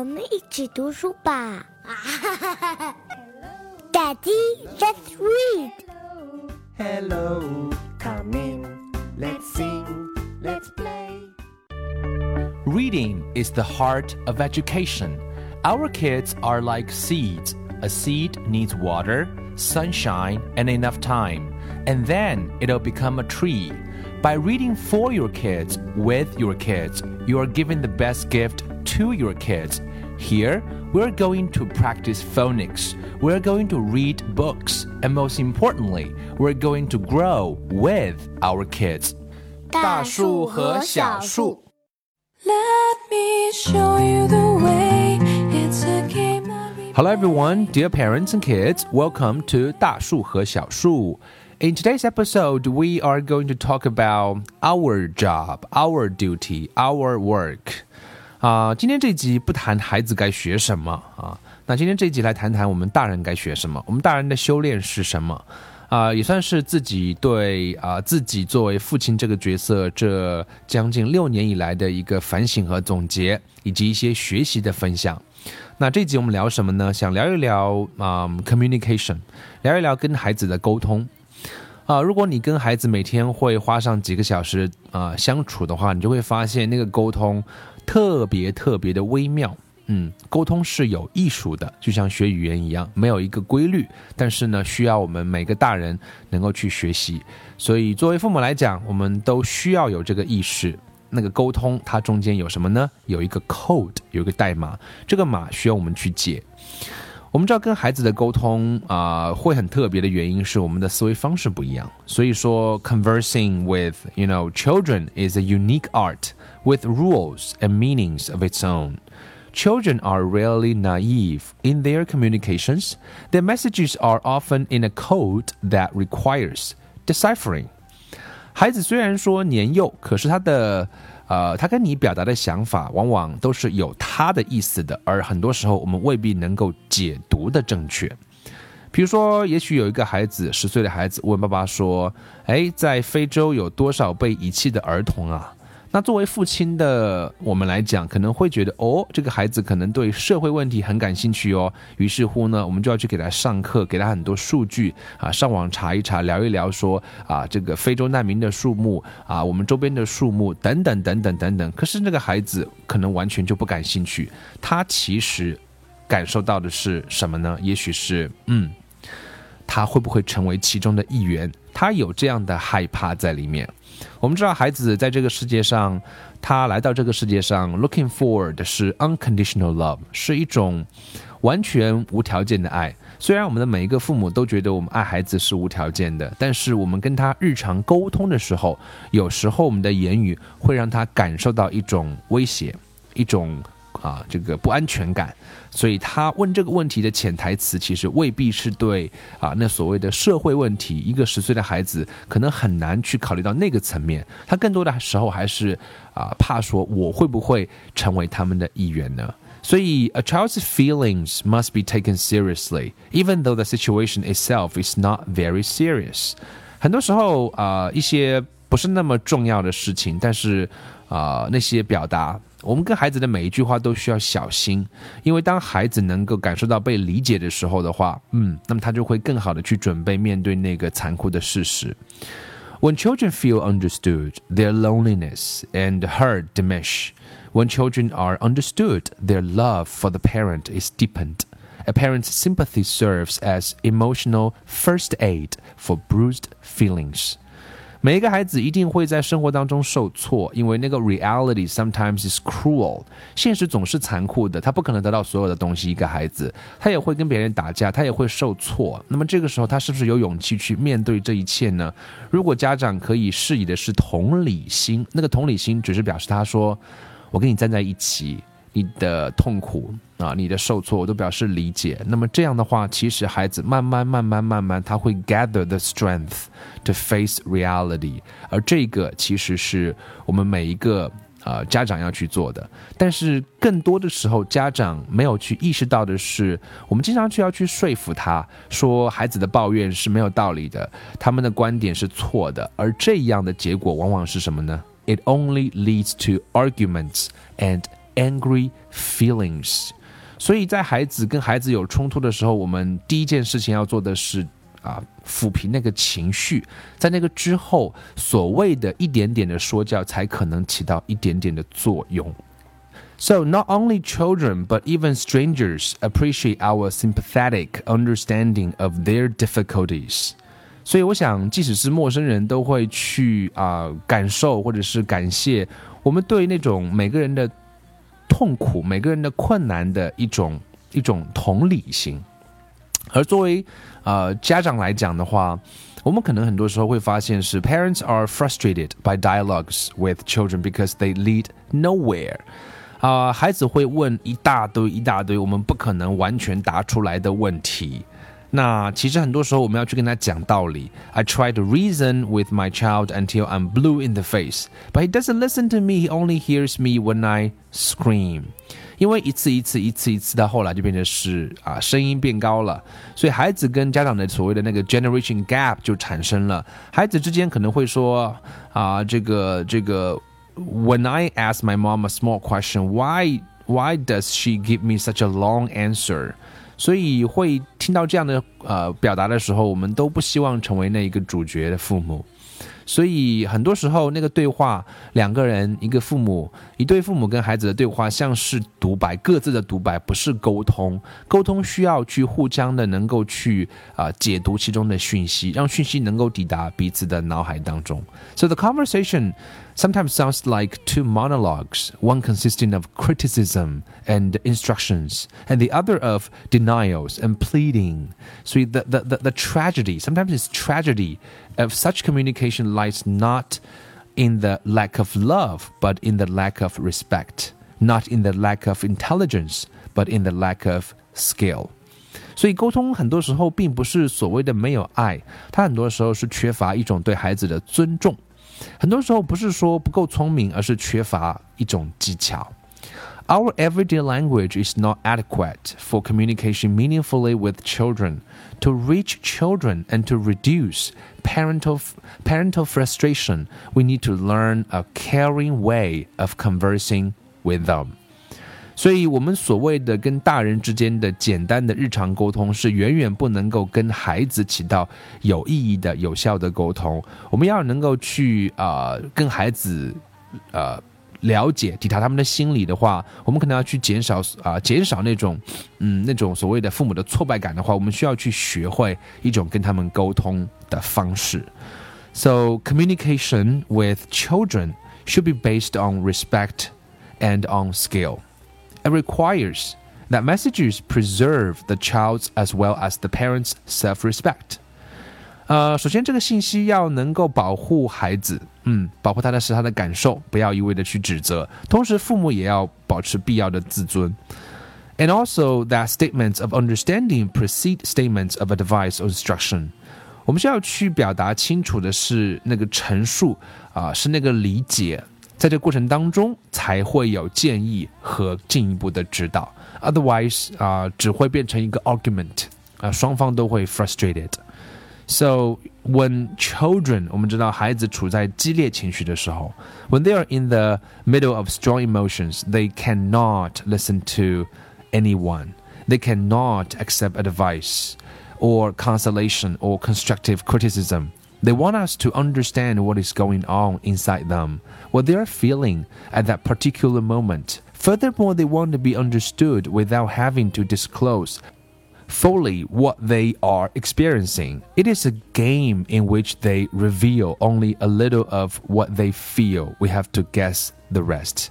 我们一起读书吧。Daddy, let's read. Hello, come in. Let's sing. Let's play. Reading is the heart of education. Our kids are like seeds. A seed needs water, sunshine, and enough time, and then it'll become a tree. By reading for your kids, with your kids, you are giving the best gift to your kids. Here, we're going to practice phonics. We're going to read books. And most importantly, we're going to grow with our kids. 大树和小树。 Let me show you the way. It's a game that we Hello, everyone, dear parents and kids. Welcome to 大树和小树. In today's episode, we are going to talk about our job, our duty, our work. 啊、今天这集不谈孩子该学什么啊，那今天这集来谈谈我们大人该学什么，我们大人的修炼是什么啊、也算是自己对啊、自己作为父亲这个角色这将近六年以来的一个反省和总结，以及一些学习的分享。那这集我们聊什么呢？想聊一聊啊、communication，聊一聊跟孩子的沟通。啊、如果你跟孩子每天会花上几个小时啊、相处的话，你就会发现那个沟通特别特别的微妙。嗯，沟通是有艺术的，就像学语言一样，没有一个规律，但是呢，需要我们每个大人能够去学习。所以，作为父母来讲，我们都需要有这个意识。那个沟通它中间有什么呢？有一个 code，有一个代码，这个码需要我们去解。我们知道跟孩子的沟通啊、会很特别的原因是我们的思维方式不一样。所以说，conversing with you know children is a unique art with rules and meanings of its own. Children are rarely naive in their communications. Their messages are often in a code that requires deciphering. 孩子虽然说年幼，可是他的 呃，他跟你表达的想法往往都是有他的意思的，而很多时候我们未必能够解读的正确。比如说，也许有一个孩子，十岁的孩子问爸爸说：“哎，在非洲有多少被遗弃的儿童啊？”那作为父亲的我们来讲，可能会觉得哦，这个孩子可能对社会问题很感兴趣哦。于是乎呢，我们就要去给他上课，给他很多数据啊，上网查一查，聊一聊说啊，这个非洲难民的数目啊，我们周边的数目等等等等等等。可是那个孩子可能完全就不感兴趣，他其实感受到的是什么呢？也许是嗯。他会不会成为其中的一员？他有这样的害怕在里面。我们知道，孩子在这个世界上，他来到这个世界上，looking for 的是 unconditional love，是一种完全无条件的爱。虽然我们的每一个父母都觉得我们爱孩子是无条件的，但是我们跟他日常沟通的时候，有时候我们的言语会让他感受到一种威胁，一种啊这个不安全感。所以他问这个问题的潜台词，其实未必是对啊那所谓的社会问题。一个十岁的孩子可能很难去考虑到那个层面，他更多的时候还是啊怕说我会不会成为他们的一员呢？所以，a child's feelings must be taken seriously, even though the situation itself is not very serious. 很多时候啊、一些不是那么重要的事情，但是啊、那些表达，我们跟孩子的每一句话都需要小心，因为当孩子能够感受到被理解的时候的话，嗯，那么他就会更好的去准备面对那个残酷的事实。When children feel understood, their loneliness and hurt diminish. When children are understood, their love for the parent is deepened. A parent's sympathy serves as emotional first aid for bruised feelings. 每一个孩子一定会在生活当中受挫，因为那个 reality sometimes is cruel，现实总是残酷的，他不可能得到所有的东西。一个孩子，他也会跟别人打架，他也会受挫。那么这个时候，他是不是有勇气去面对这一切呢？如果家长可以示意的是同理心，那个同理心只是表示他说：“我跟你站在一起。”你的痛苦啊，你的受挫，我都表示理解。那么这样的话，其实孩子慢慢、慢慢、慢慢，他会 gather the strength to face reality，而这个其实是我们每一个呃家长要去做的。但是更多的时候，家长没有去意识到的是，我们经常去要去说服他，说孩子的抱怨是没有道理的，他们的观点是错的，而这样的结果往往是什么呢？It only leads to arguments and angry feelings。所以在孩子跟孩子有冲突的时候，我们第一件事情要做的是啊，抚平那个情绪，在那个之后，所谓的一点点的说教才可能起到一点点的作用。So not only children but even strangers appreciate our sympathetic understanding of their difficulties. 所以我想，即使是陌生人都会去啊、感受或者是感谢我们对那种每个人的痛苦、每个人的困难的一种一种同理心。而作为呃家长来讲的话，我们可能很多时候会发现是 parents are frustrated by dialogues with children because they lead nowhere。啊、孩子会问一大堆一大堆我们不可能完全答出来的问题。那其实很多时候我们要去跟他讲道理。I try to reason with my child until I'm blue in the face, but he doesn't listen to me. He only hears me when I scream. 因为一次一次一次一次到后来就变成是啊声音变高了，所以孩子跟家长的所谓的那个 generation gap 就产生了。孩子之间可能会说啊这个这个 When I ask my mom a small question, why why does she give me such a long answer? 所以会听到这样的呃表达的时候，我们都不希望成为那一个主角的父母。所以很多时候，那个对话，两个人，一个父母，一对父母跟孩子的对话，像是独白，各自的独白，不是沟通。沟通需要去互相的能够去啊、解读其中的讯息，让讯息能够抵达彼此的脑海当中。So the conversation sometimes sounds like two monologues, one consisting of criticism and instructions, and the other of denials and pleading. So the, the, the, the tragedy, sometimes it's tragedy of such communication lies not in the lack of love, but in the lack of respect, not in the lack of intelligence, but in the lack of skill. 所以沟通很多时候并不是所谓的没有爱，它很多时候是缺乏一种对孩子的尊重。 很多时候不是说不够聪明，而是缺乏一种技巧。Our everyday language is not adequate for communication meaningfully with children. To reach children and to reduce parental parental frustration, we need to learn a caring way of conversing with them. 所以，我们所谓的跟大人之间的简单的日常沟通，是远远不能够跟孩子起到有意义的、有效的沟通。我们要能够去啊、呃跟孩子呃了解、抵达他们的心理的话，我们可能要去减少啊、减少那种嗯那种所谓的父母的挫败感的话，我们需要去学会一种跟他们沟通的方式。So communication with children should be based on respect and on skill. It requires that messages preserve the child's as well as the parent's self-respect. 呃，首先这个信息要能够保护孩子，嗯，保护他的是他的感受，不要一味的去指责。同时，父母也要保持必要的自尊。And also that statements of understanding precede statements of advice or instruction. 我们需要去表达清楚的是那个陈述啊、是那个理解， 在这个过程当中才会有建议和进一步的指导。Otherwise 啊、只会变成一个 argument 啊、双方都会 frustrated。So when children，我们知道孩子处在激烈情绪的时候，when they are in the middle of strong emotions, they cannot listen to anyone. They cannot accept advice or consolation or constructive criticism. They want us to understand what is going on inside them, what they are feeling at that particular moment. Furthermore, they want to be understood without having to disclose fully what they are experiencing. It is a game in which they reveal only a little of what they feel. We have to guess the rest.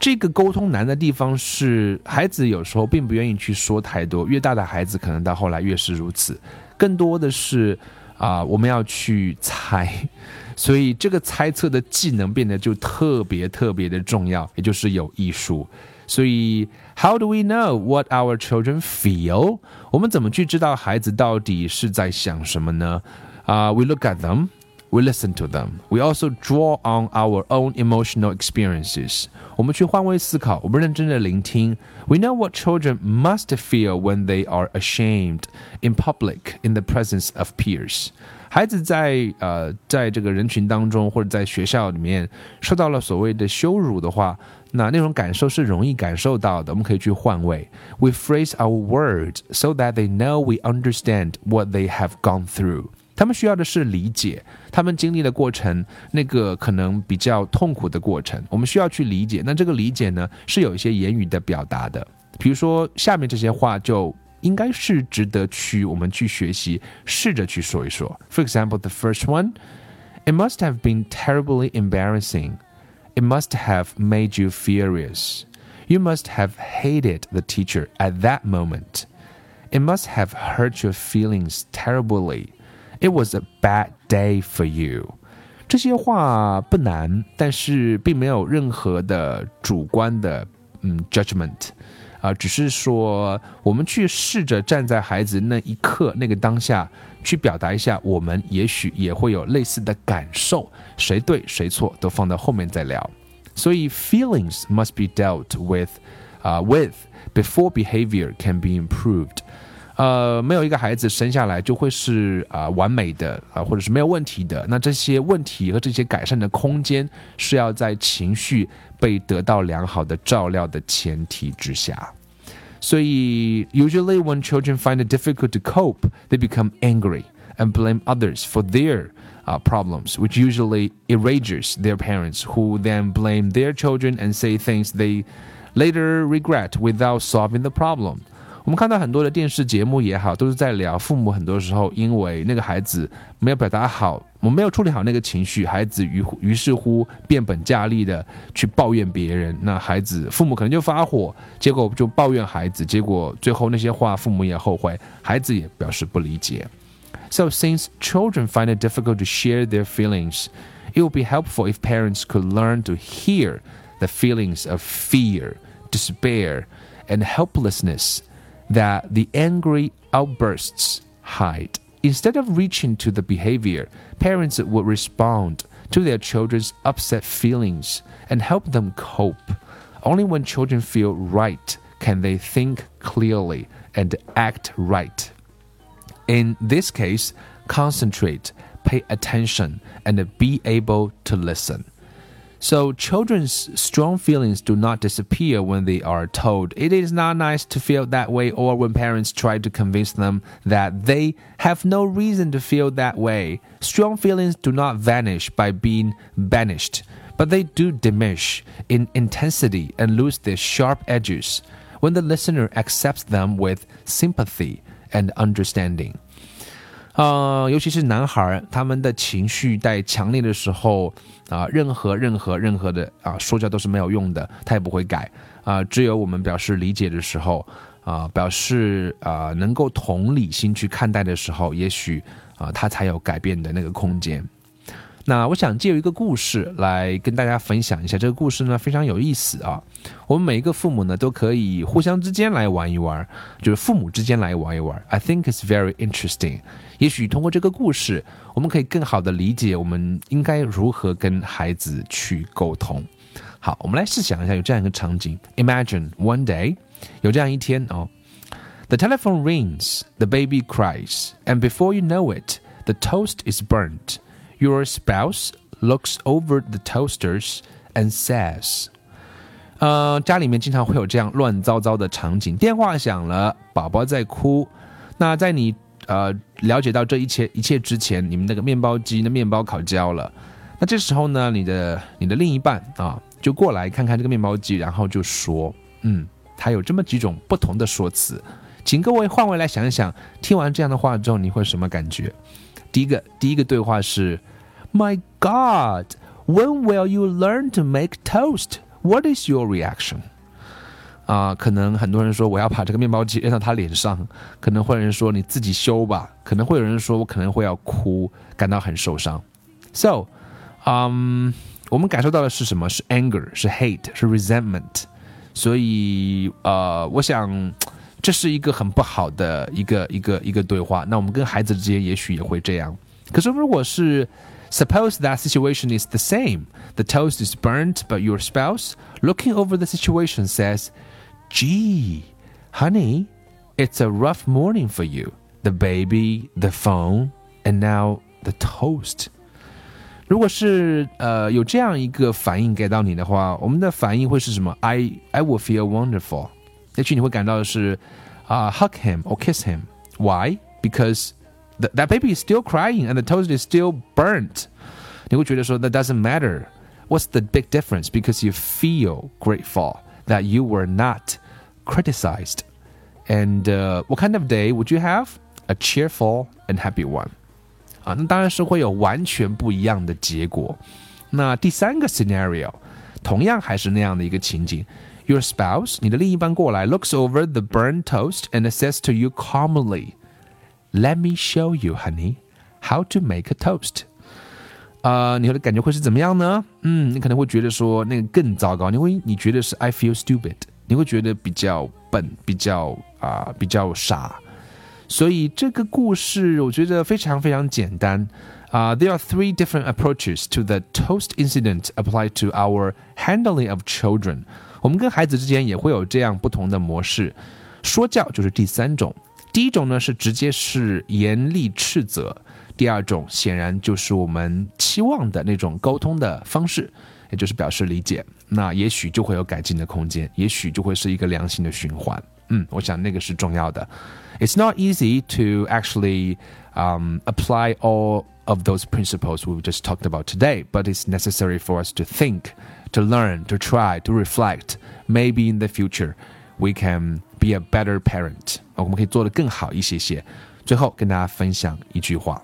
这个沟通难的地方是，孩子有时候并不愿意去说太多，越大的孩子可能到后来越是如此。更多的是 啊、我们要去猜，所以这个猜测的技能变得就特别特别的重要，也就是有艺术。所以，How do we know what our children feel？我们怎么去知道孩子到底是在想什么呢？啊、w e look at them we listen to them. We also draw on our own emotional experiences. 我们去换位思考，我们认真的聆听。We know what children must feel when they are ashamed in public in the presence of peers. 孩子在呃在这个人群当中或者在学校里面受到了所谓的羞辱的话，那那种感受是容易感受到的。我们可以去换位。We phrase our words so that they know we understand what they have gone through. 他们需要的是理解，他们经历的过程，那个可能比较痛苦的过程，我们需要去理解。那这个理解呢，是有一些言语的表达的。比如说下面这些话，就应该是值得去我们去学习，试着去说一说。For example, the first one, it must have been terribly embarrassing. It must have made you furious. You must have hated the teacher at that moment. It must have hurt your feelings terribly. It was a bad day for you. 这些话不难，但是并没有任何的主观的嗯 judgment 啊、只是说我们去试着站在孩子那一刻那个当下去表达一下，我们也许也会有类似的感受，谁对谁错都放到后面再聊。所以 feelings must be dealt with 啊、with before behavior can be improved。 呃，没有一个孩子生下来就会是啊、完美的啊、或者是没有问题的。那这些问题和这些改善的空间是要在情绪被得到良好的照料的前提之下。所以，usually when children find it difficult to cope, they become angry and blame others for their uh, problems, which usually enrages their parents, who then blame their children and say things they later regret without solving the problem. 我们看到很多的电视节目也好，都是在聊父母很多时候因为那个孩子没有表达好，我没有处理好那个情绪，孩子于于是乎变本加厉的去抱怨别人，那孩子父母可能就发火，结果就抱怨孩子，结果最后那些话父母也后悔，孩子也表示不理解。So since children find it difficult to share their feelings, it would be helpful if parents could learn to hear the feelings of fear, despair, and helplessness that the angry outbursts hide. Instead of reaching to the behavior, parents would respond to their children's upset feelings and help them cope. Only when children feel right can they think clearly and act right. In this case, concentrate, pay attention, and be able to listen. So, children's strong feelings do not disappear when they are told it is not nice to feel that way, or when parents try to convince them that they have no reason to feel that way. Strong feelings do not vanish by being banished, but they do diminish in intensity and lose their sharp edges when the listener accepts them with sympathy and understanding. 呃，尤其是男孩，他们的情绪在强烈的时候啊、任何任何任何的啊、说教都是没有用的，他也不会改啊、只有我们表示理解的时候啊、表示啊、能够同理心去看待的时候，也许啊、他才有改变的那个空间。那我想借由一个故事来跟大家分享一下，这个故事呢非常有意思啊。我们每一个父母呢都可以互相之间来玩一玩，就是父母之间来玩一玩。I think it's very interesting。也许通过这个故事，我们可以更好的理解我们应该如何跟孩子去沟通。好，我们来试想一下，有这样一个场景：Imagine one day，有这样一天哦，The telephone rings, the baby cries, and before you know it, the toast is burnt. Your spouse looks over the toasters and says. 呃，家里面经常会有这样乱糟糟的场景。电话响了，宝宝在哭。那在你呃了解到这一切一切之前，你们那个面包机的面包烤焦了。那这时候呢，你的你的另一半啊，就过来看看这个面包机，然后就说，嗯，他有这么几种不同的说辞，请各位换位来想一想，听完这样的话之后，你会什么感觉？第一个第一个对话是，My God, when will you learn to make toast? What is your reaction? 啊、可能很多人说我要把这个面包机扔到他脸上，可能会有人说你自己修吧，可能会有人说我可能会要哭，感到很受伤。So，嗯、我们感受到的是什么？是 anger，是 hate，是 resentment。所以呃，我想 这是一个很不好的一个一个一个对话。那我们跟孩子之间也许也会这样。可是如果是 Suppose that situation is the same. The toast is burnt, but your spouse, looking over the situation, says, Gee, honey, it's a rough morning for you. The baby, the phone, and now the toast. 如果是呃有这样一个反应给到你的话，我们的反应会是什么？I I will feel wonderful。 也许你会感到的是啊、hug him or kiss him。Why? Because th that baby is still crying and the toast is still burnt。你会觉得说 that doesn't matter。What's the big difference? Because you feel grateful that you were not criticized. And uh, what kind of day would you have? A cheerful and happy one. 啊，那当然是会有完全不一样的结果。那第三个 scenario，同样还是那样的一个情景。 Your spouse，你的另一半过来，looks over the burnt toast and says to you calmly, "Let me show you, honey, how to make a toast." 呃，你的感觉会是怎么样呢？嗯，你可能会觉得说那个更糟糕，你会你觉得是 I feel stupid，你会觉得比较笨，比较啊、比较傻。所以这个故事我觉得非常非常简单啊、there are three different approaches to the toast incident applied to our handling of children。 我们跟孩子之间也会有这样不同的模式。说教就是第三种，第一种呢是直接是严厉斥责，第二种显然就是我们期望的那种沟通的方式，也就是表示理解。那也许就会有改进的空间，也许就会是一个良性的循环。嗯，我想那个是重要的。It's not easy to actually um, apply all of those principles we've just talked about today, but it's necessary for us to think, to learn, to try, to reflect. Maybe in the future, we can be a better parent. 我们可以做得更好一些些。最后跟大家分享一句话：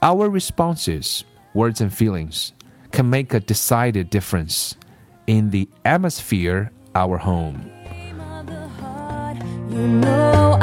Our responses, words, and feelings can make a decided difference in the atmosphere our home. You know